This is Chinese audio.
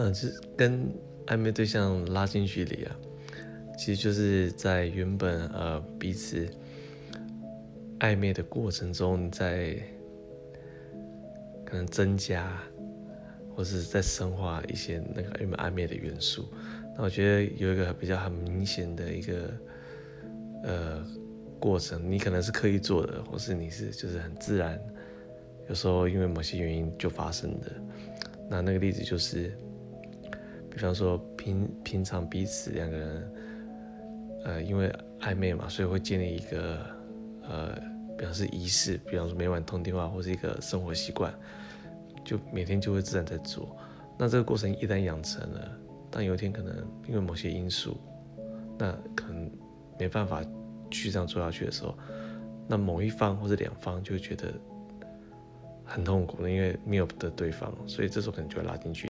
嗯，就是跟暧昧对象拉近距离啊，其实就是在原本呃彼此暧昧的过程中，在可能增加或是在深化一些那个原本暧昧的元素。那我觉得有一个比较很明显的一个呃过程，你可能是刻意做的，或是你是就是很自然，有时候因为某些原因就发生的。那那个例子就是。比方说平平常彼此两个人，呃，因为暧昧嘛，所以会建立一个呃，比方是仪式，比方说每晚通电话，或是一个生活习惯，就每天就会自然在做。那这个过程一旦养成了，当有一天可能因为某些因素，那可能没办法继续这样做下去的时候，那某一方或者两方就会觉得很痛苦，因为没有的对方，所以这时候可能就会拉进去。